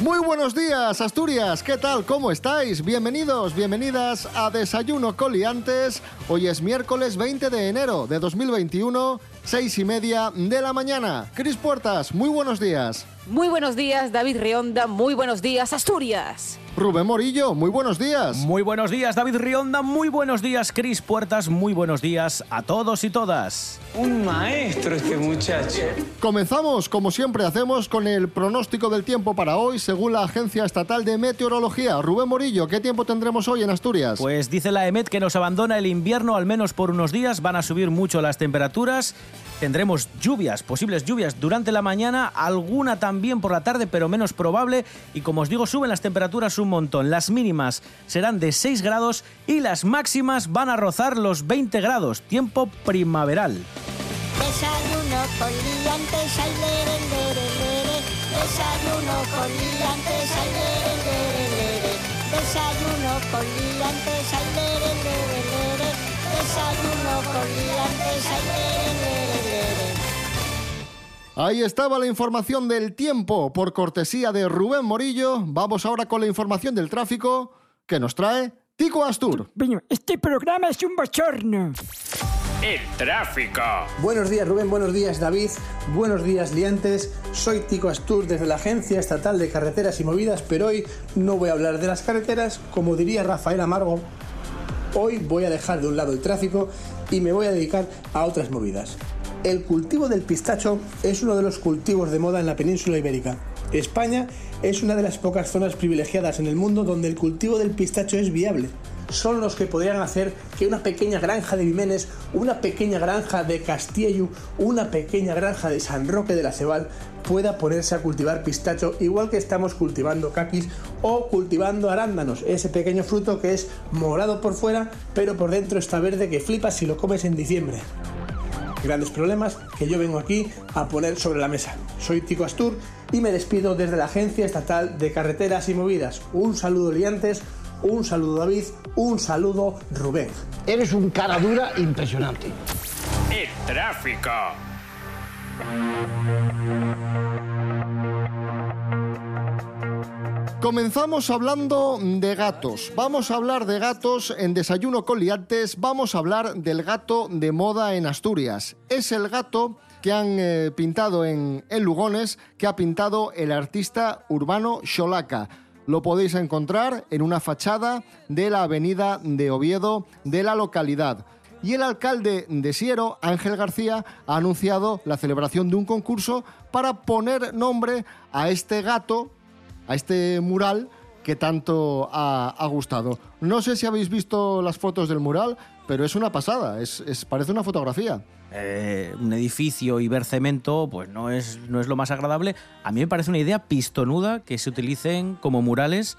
Muy buenos días, Asturias. ¿Qué tal? ¿Cómo estáis? Bienvenidos, bienvenidas a Desayuno Coliantes. Hoy es miércoles 20 de enero de 2021, seis y media de la mañana. Cris Puertas, muy buenos días. Muy buenos días, David Rionda. Muy buenos días, Asturias. Rubén Morillo, muy buenos días. Muy buenos días, David Rionda. Muy buenos días, Cris Puertas. Muy buenos días a todos y todas. Un maestro este muchacho. Comenzamos, como siempre hacemos, con el pronóstico del tiempo para hoy, según la Agencia Estatal de Meteorología. Rubén Morillo, ¿qué tiempo tendremos hoy en Asturias? Pues dice la EMET que nos abandona el invierno al menos por unos días. Van a subir mucho las temperaturas. Tendremos lluvias, posibles lluvias durante la mañana, alguna también por la tarde, pero menos probable. Y como os digo, suben las temperaturas un montón. Las mínimas serán de 6 grados y las máximas van a rozar los 20 grados. Tiempo primaveral. Desayuno con liantes, ay, lere, lere. Desayuno con liantes. Desayuno con liantes. Desayuno con liantes. Ahí estaba la información del tiempo por cortesía de Rubén Morillo. Vamos ahora con la información del tráfico que nos trae Tico Astur. Este programa es un bochorno. El tráfico. Buenos días Rubén, buenos días David, buenos días liantes. Soy Tico Astur desde la Agencia Estatal de Carreteras y Movidas, pero hoy no voy a hablar de las carreteras, como diría Rafael Amargo. Hoy voy a dejar de un lado el tráfico y me voy a dedicar a otras movidas. El cultivo del pistacho es uno de los cultivos de moda en la península ibérica. España es una de las pocas zonas privilegiadas en el mundo donde el cultivo del pistacho es viable. Son los que podrían hacer que una pequeña granja de Vimenes, una pequeña granja de Castiello, una pequeña granja de San Roque de la Cebal pueda ponerse a cultivar pistacho igual que estamos cultivando caquis o cultivando arándanos, ese pequeño fruto que es morado por fuera pero por dentro está verde que flipas si lo comes en diciembre grandes problemas que yo vengo aquí a poner sobre la mesa. Soy Tico Astur y me despido desde la Agencia Estatal de Carreteras y Movidas. Un saludo liantes, un saludo David, un saludo Rubén. Eres un cara dura impresionante. El tráfico. Comenzamos hablando de gatos. Vamos a hablar de gatos en Desayuno con Liantes. Vamos a hablar del gato de moda en Asturias. Es el gato que han eh, pintado en, en Lugones, que ha pintado el artista urbano Xolaca. Lo podéis encontrar en una fachada de la avenida de Oviedo de la localidad. Y el alcalde de Siero, Ángel García, ha anunciado la celebración de un concurso para poner nombre a este gato a este mural que tanto ha, gustado. No sé si habéis visto las fotos del mural, pero es una pasada, es, es parece una fotografía. Eh, un edificio y ver cemento, pues no es, no es lo más agradable. A mí me parece una idea pistonuda que se utilicen como murales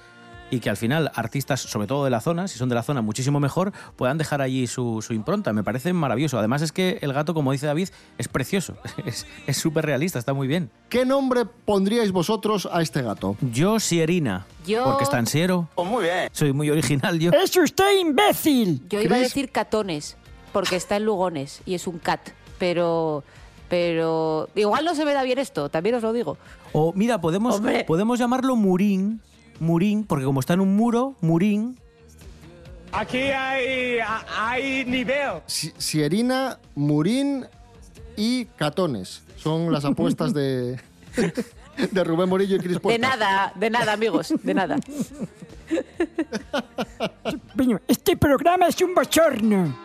y que al final artistas, sobre todo de la zona, si son de la zona muchísimo mejor, puedan dejar allí su, su impronta. Me parece maravilloso. Además es que el gato, como dice David, es precioso, es súper realista, está muy bien. ¿Qué nombre pondríais vosotros a este gato? Yo, Sierina. Yo- Porque está en Siero. Pues muy bien. Soy muy original yo. ¡Es usted imbécil! Yo iba a decir catones, porque está en Lugones y es un cat, pero... Pero igual no se me da bien esto, también os lo digo. O mira, podemos, Hombre. podemos llamarlo Murín. Murín, porque como está en un muro, Murín. Aquí hay, hay nivel. Si- Sierina, Murín y Catones. Son las apuestas de, de Rubén Morillo y Cris De nada, de nada, amigos, de nada. Este programa es un bochorno.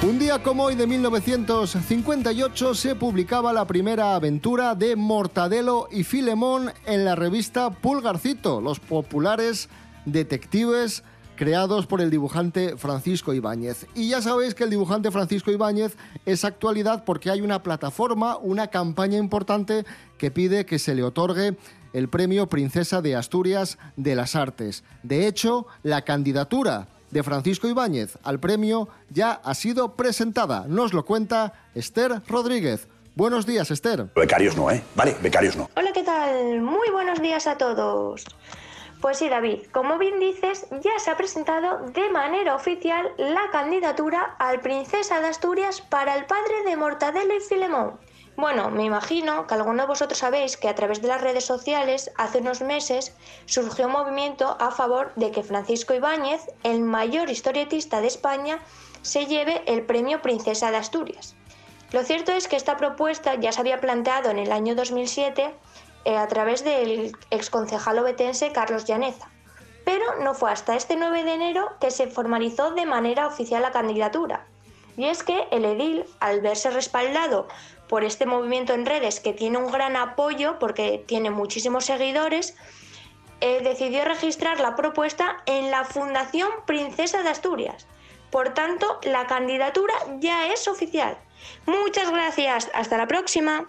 Un día como hoy de 1958 se publicaba la primera aventura de Mortadelo y Filemón en la revista Pulgarcito, los populares detectives creados por el dibujante Francisco Ibáñez. Y ya sabéis que el dibujante Francisco Ibáñez es actualidad porque hay una plataforma, una campaña importante que pide que se le otorgue el premio Princesa de Asturias de las Artes. De hecho, la candidatura de Francisco Ibáñez al premio ya ha sido presentada. Nos lo cuenta Esther Rodríguez. Buenos días, Esther. Becarios no, ¿eh? Vale, becarios no. Hola, ¿qué tal? Muy buenos días a todos. Pues sí, David, como bien dices, ya se ha presentado de manera oficial la candidatura al Princesa de Asturias para el padre de Mortadelo y Filemón. Bueno, me imagino que alguno de vosotros sabéis que a través de las redes sociales hace unos meses surgió un movimiento a favor de que Francisco Ibáñez, el mayor historietista de España, se lleve el premio Princesa de Asturias. Lo cierto es que esta propuesta ya se había planteado en el año 2007 eh, a través del exconcejal obetense Carlos Llaneza. Pero no fue hasta este 9 de enero que se formalizó de manera oficial la candidatura. Y es que el edil, al verse respaldado por este movimiento en redes que tiene un gran apoyo porque tiene muchísimos seguidores, eh, decidió registrar la propuesta en la Fundación Princesa de Asturias. Por tanto, la candidatura ya es oficial. Muchas gracias. Hasta la próxima.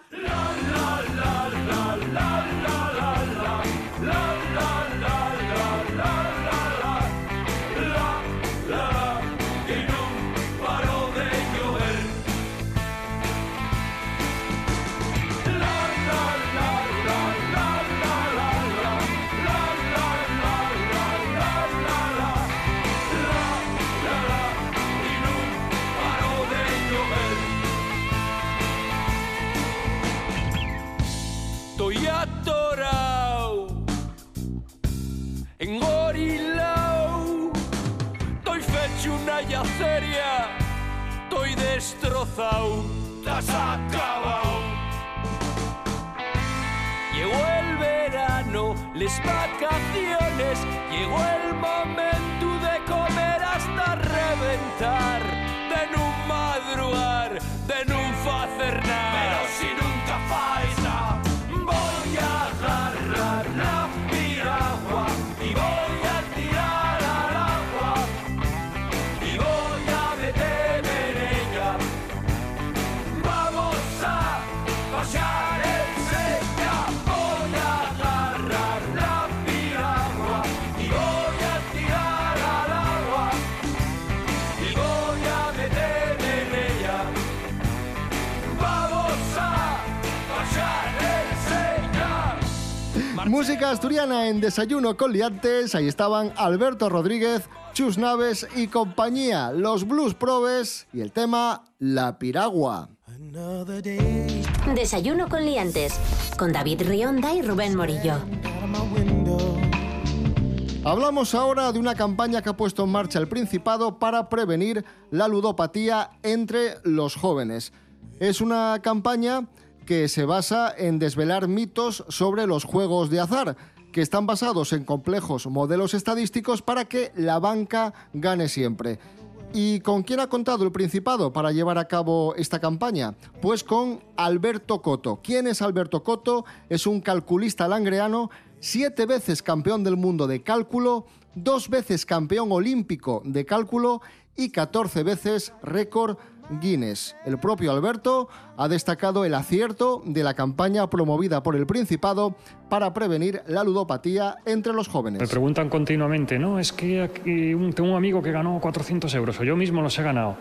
Música asturiana en Desayuno con Liantes. Ahí estaban Alberto Rodríguez, Chus Naves y compañía, los Blues Probes y el tema La Piragua. Desayuno con liantes. Con David Rionda y Rubén Morillo. Hablamos ahora de una campaña que ha puesto en marcha el Principado para prevenir la ludopatía entre los jóvenes. Es una campaña que se basa en desvelar mitos sobre los juegos de azar, que están basados en complejos modelos estadísticos para que la banca gane siempre. ¿Y con quién ha contado el Principado para llevar a cabo esta campaña? Pues con Alberto Coto. ¿Quién es Alberto Coto? Es un calculista langreano, siete veces campeón del mundo de cálculo, dos veces campeón olímpico de cálculo y 14 veces récord Guinness. El propio Alberto ha destacado el acierto de la campaña promovida por el Principado para prevenir la ludopatía entre los Me jóvenes. preguntan continuamente, no, es que aquí tengo un amigo que ganó 400 euros o yo mismo los he ganado.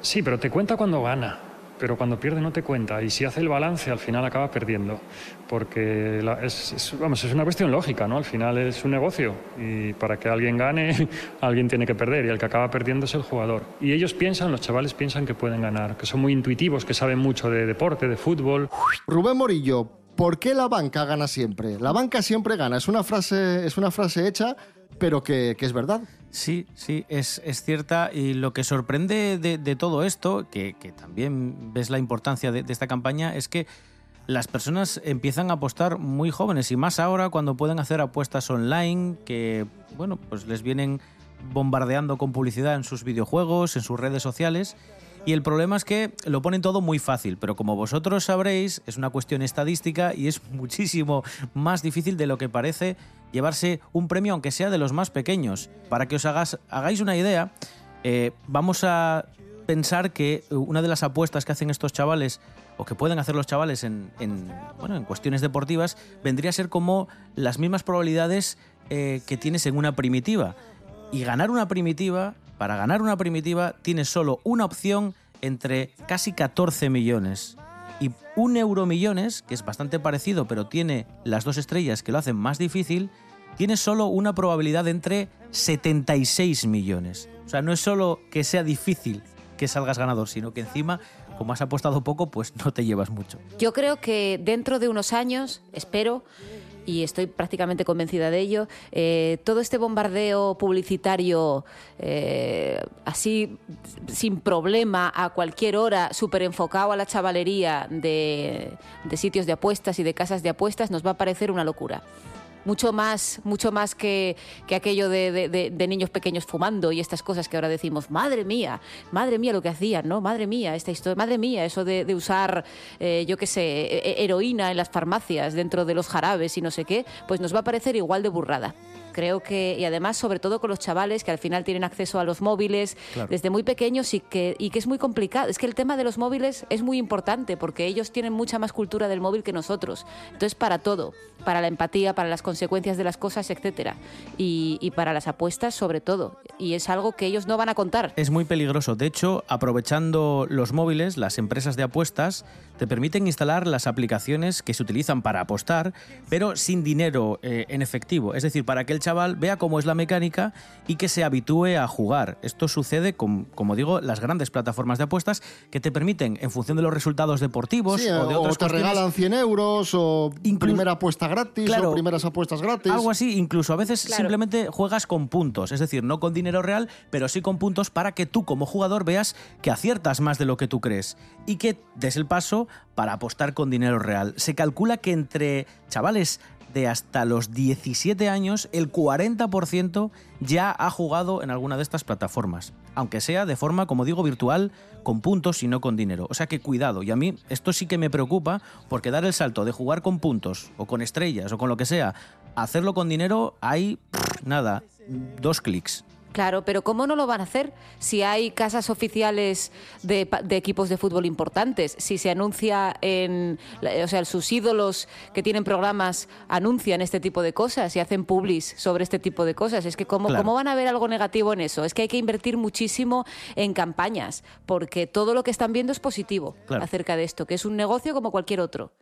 Sí, pero te cuenta cuando gana, pero cuando pierde no te cuenta. Y si hace el balance, al final acaba perdiendo. Porque es- vamos, es una cuestión lógica, ¿no? Al final es un negocio y para que alguien gane, alguien tiene que perder y el que acaba perdiendo es el jugador. Y ellos piensan, los chavales piensan que pueden ganar, que son muy intuitivos, que saben mucho de deporte, de fútbol. Rubén Morillo, ¿por qué la banca gana siempre? La banca siempre gana. Es una frase, es una frase hecha, pero que, que es verdad. Sí, sí, es, es cierta. Y lo que sorprende de, de todo esto, que, que también ves la importancia de, de esta campaña, es que las personas empiezan a apostar muy jóvenes y más ahora cuando pueden hacer apuestas online que, bueno, pues les vienen bombardeando con publicidad en sus videojuegos, en sus redes sociales. Y el problema es que lo ponen todo muy fácil, pero como vosotros sabréis, es una cuestión estadística y es muchísimo más difícil de lo que parece llevarse un premio, aunque sea de los más pequeños. Para que os hagas, hagáis una idea, eh, vamos a pensar que una de las apuestas que hacen estos chavales o que pueden hacer los chavales en, en, bueno, en cuestiones deportivas vendría a ser como las mismas probabilidades eh, que tienes en una primitiva. Y ganar una primitiva, para ganar una primitiva, tienes solo una opción entre casi 14 millones. Y un Euromillones, que es bastante parecido, pero tiene las dos estrellas que lo hacen más difícil, tiene solo una probabilidad entre 76 millones. O sea, no es solo que sea difícil que salgas ganador, sino que encima, como has apostado poco, pues no te llevas mucho. Yo creo que dentro de unos años, espero, y estoy prácticamente convencida de ello, eh, todo este bombardeo publicitario eh, así sin problema a cualquier hora, súper enfocado a la chavalería de, de sitios de apuestas y de casas de apuestas, nos va a parecer una locura mucho más, mucho más que, que aquello de, de- de- de niños pequeños fumando y estas cosas que ahora decimos, madre mía, madre mía lo que hacían, ¿no? Madre mía, esta historia, madre mía, eso de, de usar, eh, yo qué sé, e- e- heroína en las farmacias, dentro de los jarabes y no sé qué, pues nos va a parecer igual de burrada. Creo que, y además, sobre todo con los chavales que al final tienen acceso a los móviles Claro. desde muy pequeños y que, y que es muy complicado. Es que el tema de los móviles es muy importante porque ellos tienen mucha más cultura del móvil que nosotros. Entonces, para todo, para la empatía, para las consecuencias de las cosas, etcétera. Y, y para las apuestas, sobre todo. Y es algo que ellos no van a contar. Es muy peligroso. De hecho, aprovechando los móviles, las empresas de apuestas te permiten instalar las aplicaciones que se utilizan para apostar, pero sin dinero eh, en efectivo. Es decir, para que el chaval vea cómo es la mecánica y que se habitúe a jugar. Esto sucede con, como digo, las grandes plataformas de apuestas que te permiten, en función de los resultados deportivos Sí, o de o otras te cuestiones, regalan 100 euros o primera apuesta gratis Claro. o primeras apuestas gratis. Algo así, incluso a veces Claro. simplemente juegas con puntos, es decir, no con dinero real, pero sí con puntos para que tú como jugador veas que aciertas más de lo que tú crees y que des el paso para apostar con dinero real. Se calcula que entre chavales de hasta los 17 años, el 40% ya ha jugado en alguna de estas plataformas, aunque sea de forma, como digo, virtual, con puntos y no con dinero. O sea que cuidado, y a mí esto sí que me preocupa, porque dar el salto de jugar con puntos o con estrellas o con lo que sea, hacerlo con dinero, hay nada, dos clics. Claro, pero ¿cómo no lo van a hacer si hay casas oficiales de, de equipos de fútbol importantes? Si se anuncia en. O sea, sus ídolos que tienen programas anuncian este tipo de cosas y hacen publis sobre este tipo de cosas. Es que, ¿cómo, Claro. ¿cómo van a ver algo negativo en eso? Es que hay que invertir muchísimo en campañas, porque todo lo que están viendo es positivo Claro. acerca de esto, que es un negocio como cualquier otro.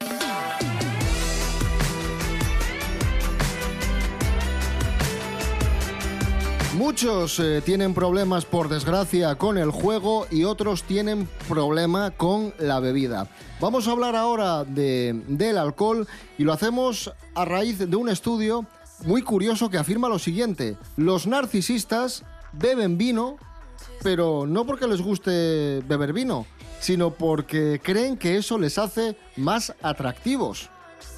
Muchos eh, tienen problemas, por desgracia, con el juego y otros tienen problema con la bebida. Vamos a hablar ahora de- del alcohol y lo hacemos a raíz de un estudio muy curioso que afirma lo siguiente. Los narcisistas beben vino, pero no porque les guste beber vino, sino porque creen que eso les hace más atractivos.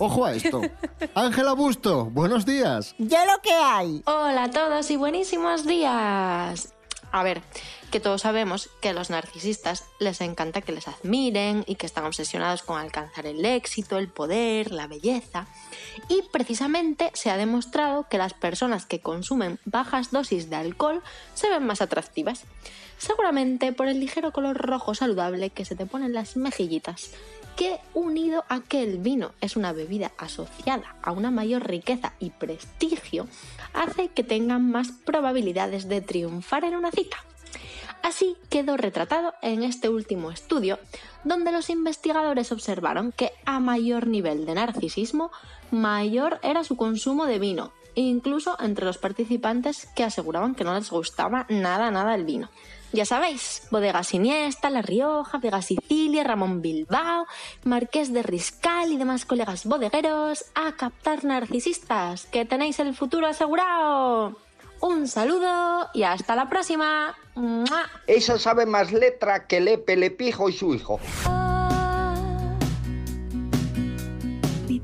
Ojo a esto. Ángela Busto, buenos días. Ya lo que hay. Hola a todos y buenísimos días. A ver, que todos sabemos que a los narcisistas les encanta que les admiren y que están obsesionados con alcanzar el éxito, el poder, la belleza. Y precisamente se ha demostrado que las personas que consumen bajas dosis de alcohol se ven más atractivas. Seguramente por el ligero color rojo saludable que se te ponen las mejillitas, que unido a que el vino es una bebida asociada a una mayor riqueza y prestigio, hace que tengan más probabilidades de triunfar en una cita. Así quedó retratado en este último estudio, donde los investigadores observaron que a mayor nivel de narcisismo, mayor era su consumo de vino, incluso entre los participantes que aseguraban que no les gustaba nada, nada el vino. Ya sabéis, Bodegas Iniesta, La Rioja, Vega Sicilia, Ramón Bilbao, Marqués de Riscal y demás colegas bodegueros a captar narcisistas, que tenéis el futuro asegurado. Un saludo y hasta la próxima. ¡Mua! Esa sabe más letra que Lepe, Lepijo y su hijo. Mi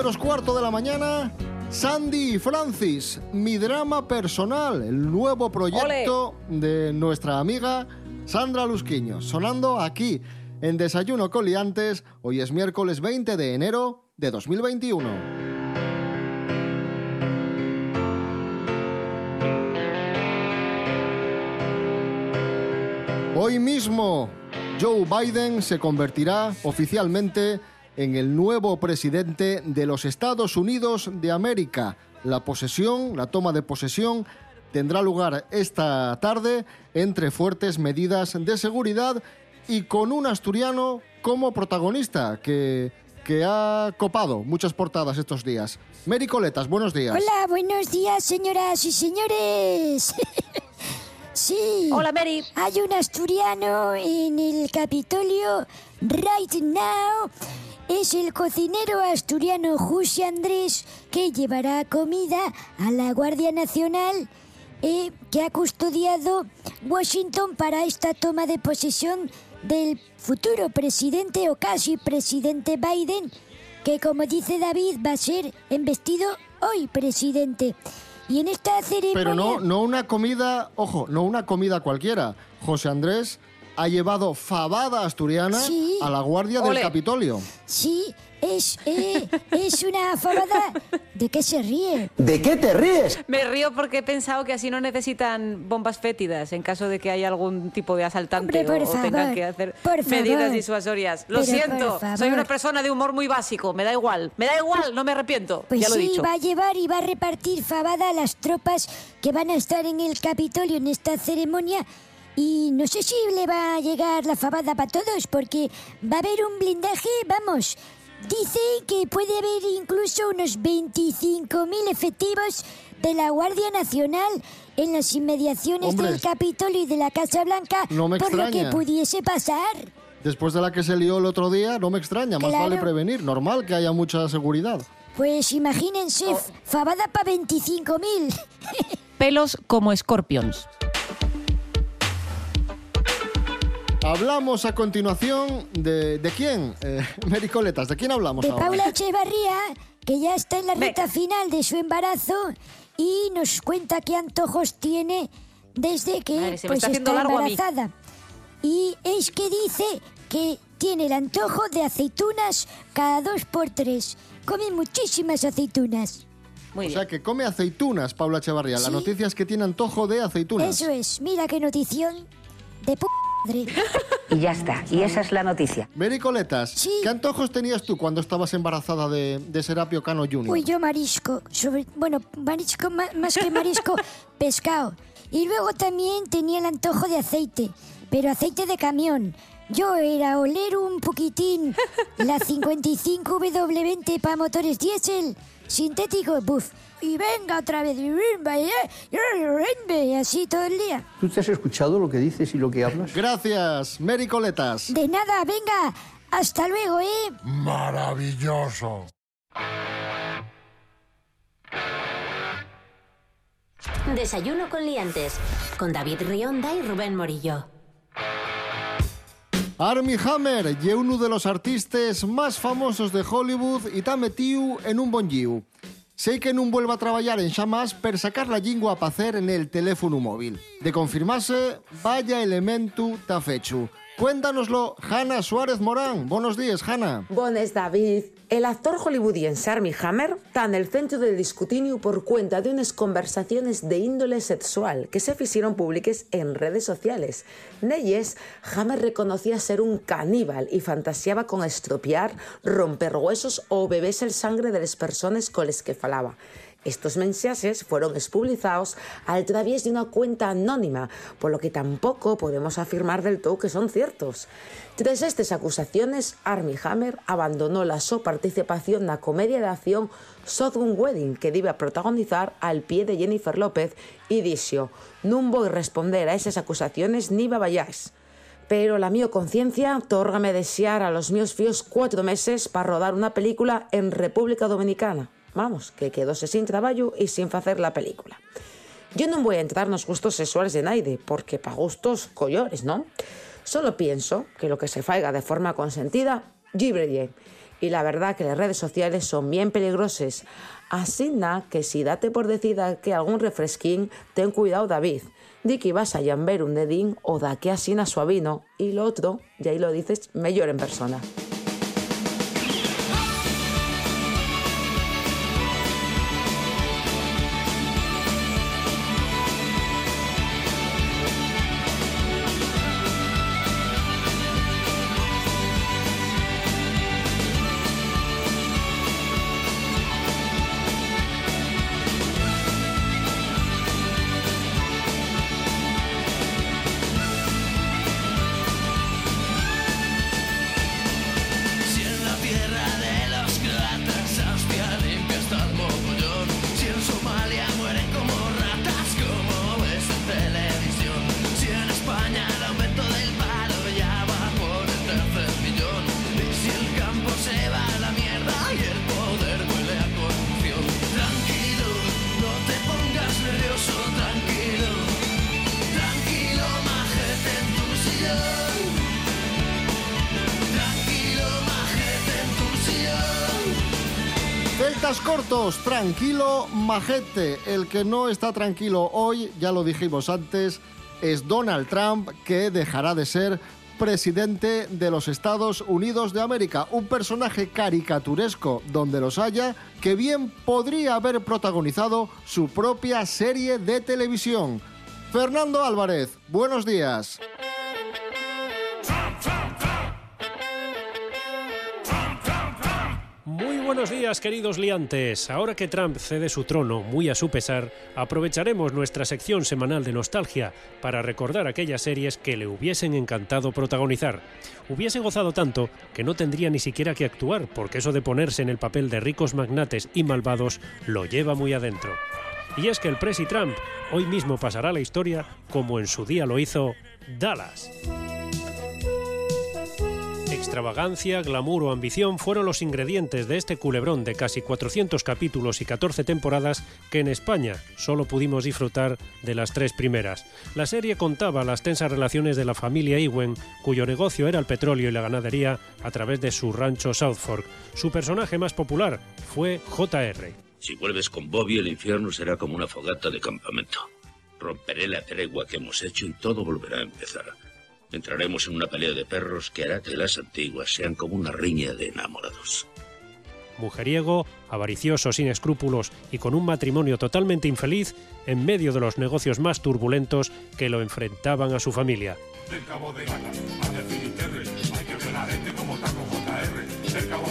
menos cuarto de la mañana, Sandy y Francis, mi drama personal, el nuevo proyecto de nuestra amiga Sandra Lusquiño, sonando aquí en Desayuno Coliantes. Hoy es miércoles 20 de enero de 2021. Hoy mismo, Joe Biden se convertirá oficialmente en el nuevo presidente de los Estados Unidos de América. La posesión, la toma de posesión, tendrá lugar esta tarde entre fuertes medidas de seguridad y con un asturiano como protagonista que, que ha copado muchas portadas estos días. Mary Coletas, buenos días. Hola, buenos días, señoras y señores. sí. Hola, Mary. Hay un asturiano en el Capitolio right now. Es el cocinero asturiano José Andrés que llevará comida a la Guardia Nacional eh, que ha custodiado Washington para esta toma de posesión del futuro presidente o casi presidente Biden, que como dice David va a ser embestido hoy presidente. Y en esta ceremonia... Pero no, no una comida, ojo, no una comida cualquiera. José Andrés ha llevado fabada asturiana Sí. a la guardia del. Capitolio. Sí, es, eh, es una fabada... ¿De qué se ríe? ¿De qué te ríes? Me río porque he pensado que así no necesitan bombas fétidas en caso de que haya algún tipo de asaltante Hombre, o, o tengan que hacer medidas favor. disuasorias. Lo Pero, siento, soy una persona de humor muy básico, me da igual, me da igual, no me arrepiento. Pues ya lo he sí, dicho. va a llevar y va a repartir fabada a las tropas que van a estar en el Capitolio en esta ceremonia. Y no sé si le va a llegar la fabada para todos, porque va a haber un blindaje, vamos. Dice que puede haber incluso unos 25.000 efectivos de la Guardia Nacional en las inmediaciones Hombre. del Capitolio y de la Casa Blanca, No me por lo que pudiese pasar. Después de la que se lió el otro día, no me extraña, más Claro. vale prevenir. Normal que haya mucha seguridad. Pues imagínense, Oh. fabada para 25.000. Pelos como escorpions. Hablamos a continuación de, ¿de quién? Eh, Mary Coletas, ¿de quién hablamos de ahora? Paula Echevarría, que ya está en la recta final de su embarazo y nos cuenta qué antojos tiene desde que Madre, se me pues, está embarazada. Y es que dice que tiene el antojo de aceitunas cada dos por tres. Come muchísimas aceitunas. Muy o sea que come aceitunas, Paula Echevarría. La noticia es que tiene antojo de aceitunas. Eso es, mira qué notición de p. Y ya está, y esa es la noticia. Mary Coletas, ¿qué antojos tenías tú cuando estabas embarazada de, de Serapio Cano Jr.? Uy, yo marisco, sobre, bueno, marisco ma- más que marisco, pescado. Y luego también tenía el antojo de aceite, pero aceite de camión. Yo era oler un poquitín la 55W20 para motores diésel, sintético, buf. Y venga otra vez, y así todo el día. ¿Tú te has escuchado lo que dices y lo que hablas? Gracias, Mary Coletas. De nada, venga, hasta luego, ¿eh? Maravilloso. Desayuno con liantes. Con David Rionda y Rubén Morillo. Armie Hammer y uno de los artistas más famosos de Hollywood y está metido en un bon lliu. Sé que no vuelva a trabajar en Xamás per sacar la lingua a hacer en el teléfono móvil. De confirmarse, vaya elemento ta fechu. Cuéntanoslo, Hanna Suárez Morán. Buenos días, Hanna. Bones David. El actor hollywoodiense Armie Hammer está en el centro del discutinio por cuenta de unas conversaciones de índole sexual que se hicieron públicas en redes sociales. Nelles, Hammer reconocía ser un caníbal y fantaseaba con estropear, romper huesos o beberse el sangre de las personas con las que falaba. Estos mensajes fueron expublicados a través de una cuenta anónima, por lo que tampoco podemos afirmar del todo que son ciertos. Tras estas acusaciones, Armie Hammer abandonó la su participación en la comedia de acción Shotgun Wedding, que debe protagonizar al pie de Jennifer López, y dijo, no voy a responder a esas acusaciones ni babayáis. Pero la mi conciencia tórgame desear a los míos fíos cuatro meses para rodar una película en República Dominicana. Vamos, que quedóse sin trabajo y sin hacer la película. Yo no voy a entrar en los gustos sexuales de nadie, porque pa' gustos collores, ¿no? Solo pienso que lo que se faiga de forma consentida, libre ye. Y la verdad que las redes sociales son bien peligrosas. Así que si date por decida que algún refresquín, ten cuidado David. Di que vas a llamber un dedín o da que asina suavino. Y lo otro, y ahí lo dices, mejor en persona. Tranquilo, majete. El que no está tranquilo hoy, ya lo dijimos antes, es Donald Trump, que dejará de ser presidente de los Estados Unidos de América. Un personaje caricaturesco donde los haya, que bien podría haber protagonizado su propia serie de televisión. Fernando Álvarez, buenos días. Muy buenos días, queridos liantes. Ahora que Trump cede su trono, muy a su pesar, aprovecharemos nuestra sección semanal de nostalgia para recordar aquellas series que le hubiesen encantado protagonizar. Hubiese gozado tanto que no tendría ni siquiera que actuar, porque eso de ponerse en el papel de ricos magnates y malvados lo lleva muy adentro. Y es que el Presi Trump hoy mismo pasará la historia como en su día lo hizo Dallas. Extravagancia, glamour o ambición fueron los ingredientes de este culebrón de casi 400 capítulos y 14 temporadas que en España solo pudimos disfrutar de las tres primeras. La serie contaba las tensas relaciones de la familia Ewen, cuyo negocio era el petróleo y la ganadería a través de su rancho South Fork. Su personaje más popular fue JR. Si vuelves con Bobby, el infierno será como una fogata de campamento. Romperé la tregua que hemos hecho y todo volverá a empezar. Entraremos en una pelea de perros que hará que las antiguas sean como una riña de enamorados. Mujeriego, avaricioso, sin escrúpulos y con un matrimonio totalmente infeliz en medio de los negocios más turbulentos que lo enfrentaban a su familia. Del cabo de gata al Finisterre, hay que ver la gente como taco JR. Del cabo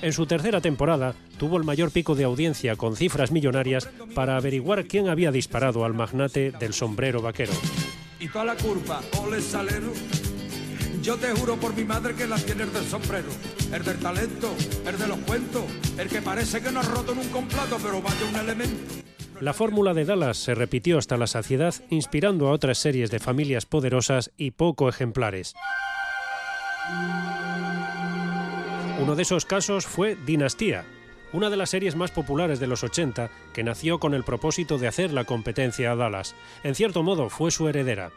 En su tercera temporada tuvo el mayor pico de audiencia con cifras millonarias para averiguar quién había disparado al magnate del sombrero vaquero. Y toda la curva, ole salero. Yo te juro por mi madre que la tiene el del sombrero, el del talento, el de los cuentos, el que parece que no ha roto en un complato, pero vaya un elemento. La fórmula de Dallas se repitió hasta la saciedad, inspirando a otras series de familias poderosas y poco ejemplares. Uno de esos casos fue Dinastía, una de las series más populares de los 80 que nació con el propósito de hacer la competencia a Dallas. En cierto modo fue su heredera.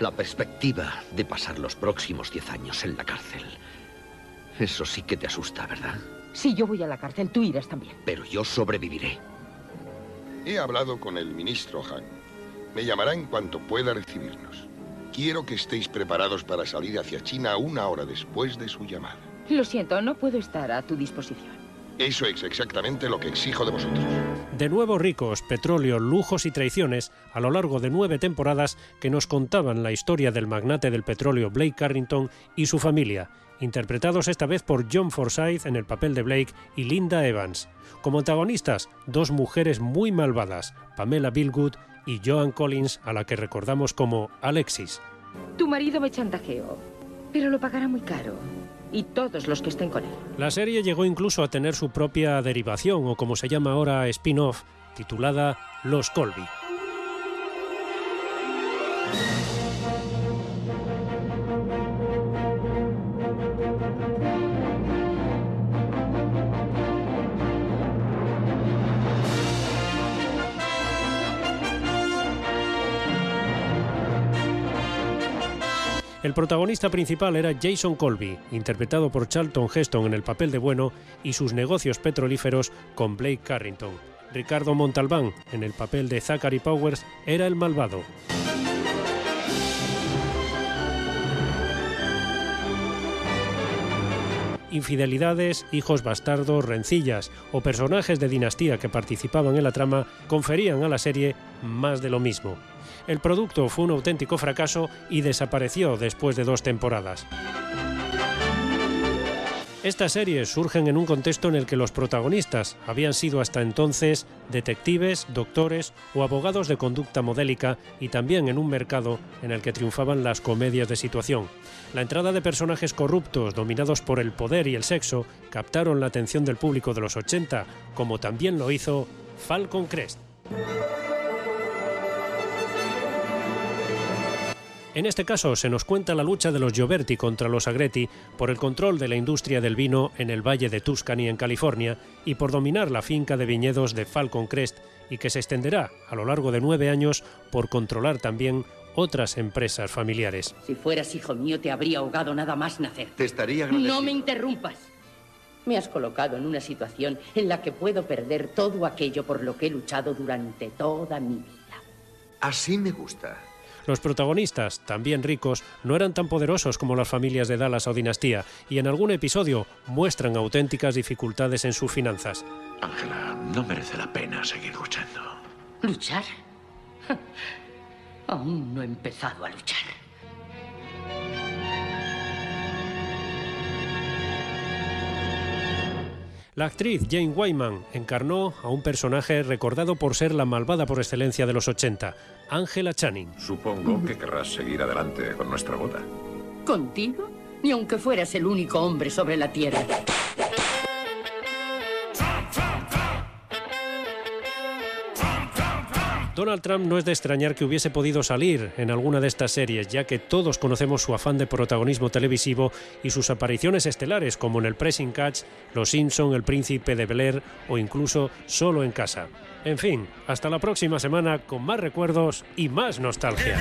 La perspectiva de pasar los próximos 10 años en la cárcel. Eso sí que te asusta, ¿verdad? Si yo voy a la cárcel, tú irás también. Pero yo sobreviviré. He hablado con el ministro Han. Me llamará en cuanto pueda recibirnos. Quiero que estéis preparados para salir hacia China una hora después de su llamada. Lo siento, no puedo estar a tu disposición. Eso es exactamente lo que exijo de vosotros. De nuevo ricos, petróleo, lujos y traiciones a lo largo de nueve temporadas que nos contaban la historia del magnate del petróleo Blake Carrington y su familia, interpretados esta vez por John Forsyth en el papel de Blake y Linda Evans. Como antagonistas, dos mujeres muy malvadas, Pamela Billgood y Joan Collins, a la que recordamos como Alexis. Tu marido me chantajeó, pero lo pagará muy caro. Y todos los que estén con él. La serie llegó incluso a tener su propia derivación, o como se llama ahora spin-off, titulada Los Colby. El protagonista principal era Jason Colby, interpretado por Charlton Heston en el papel de bueno, y sus negocios petrolíferos con Blake Carrington. Ricardo Montalbán, en el papel de Zachary Powers, era el malvado. Infidelidades, hijos bastardos, rencillas o personajes de dinastía que participaban en la trama conferían a la serie más de lo mismo. El producto fue un auténtico fracaso y desapareció después de dos temporadas. Estas series surgen en un contexto en el que los protagonistas habían sido hasta entonces detectives, doctores o abogados de conducta modélica y también en un mercado en el que triunfaban las comedias de situación. La entrada de personajes corruptos dominados por el poder y el sexo captaron la atención del público de los 80, como también lo hizo Falcon Crest. En este caso se nos cuenta la lucha de los Gioberti contra los Agretti por el control de la industria del vino en el Valle de Tuscany en California y por dominar la finca de viñedos de Falcon Crest y que se extenderá a lo largo de nueve años por controlar también otras empresas familiares. Si fueras hijo mío te habría ahogado nada más nacer. Te estaría agradecido. No me interrumpas. Me has colocado en una situación en la que puedo perder todo aquello por lo que he luchado durante toda mi vida. Así me gusta. Los protagonistas, también ricos, no eran tan poderosos como las familias de Dallas o Dinastía, y en algún episodio muestran auténticas dificultades en sus finanzas. Ángela, no merece la pena seguir luchando. ¿Luchar? Aún no he empezado a luchar. La actriz Jane Wyman encarnó a un personaje recordado por ser la malvada por excelencia de los 80, Angela Channing. Supongo que querrás seguir adelante con nuestra boda. ¿Contigo? Ni aunque fueras el único hombre sobre la tierra. Donald Trump no es de extrañar que hubiese podido salir en alguna de estas series, ya que todos conocemos su afán de protagonismo televisivo y sus apariciones estelares, como en el Pressing Catch, Los Simpson, El Príncipe de Bel Air o incluso Solo en Casa. En fin, hasta la próxima semana con más recuerdos y más nostalgia.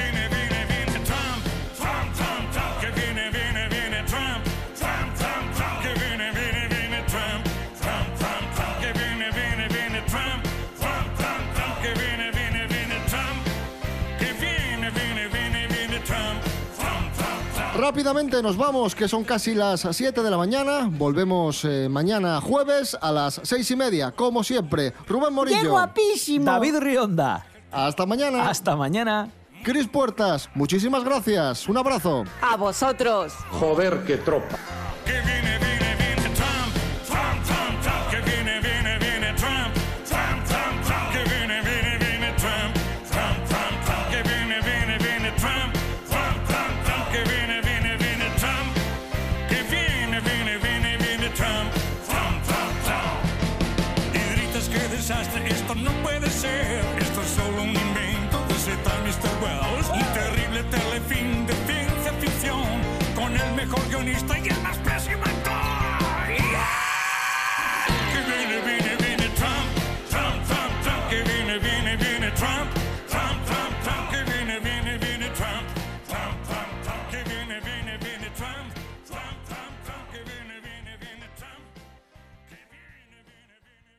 Rápidamente nos vamos, que son casi las 7 de la mañana. Volvemos eh, mañana jueves a las 6 y media, como siempre. Rubén Morillo. guapísimo! David Rionda. Hasta mañana. Hasta mañana. Cris Puertas, muchísimas gracias. Un abrazo. A vosotros. Joder, qué tropa.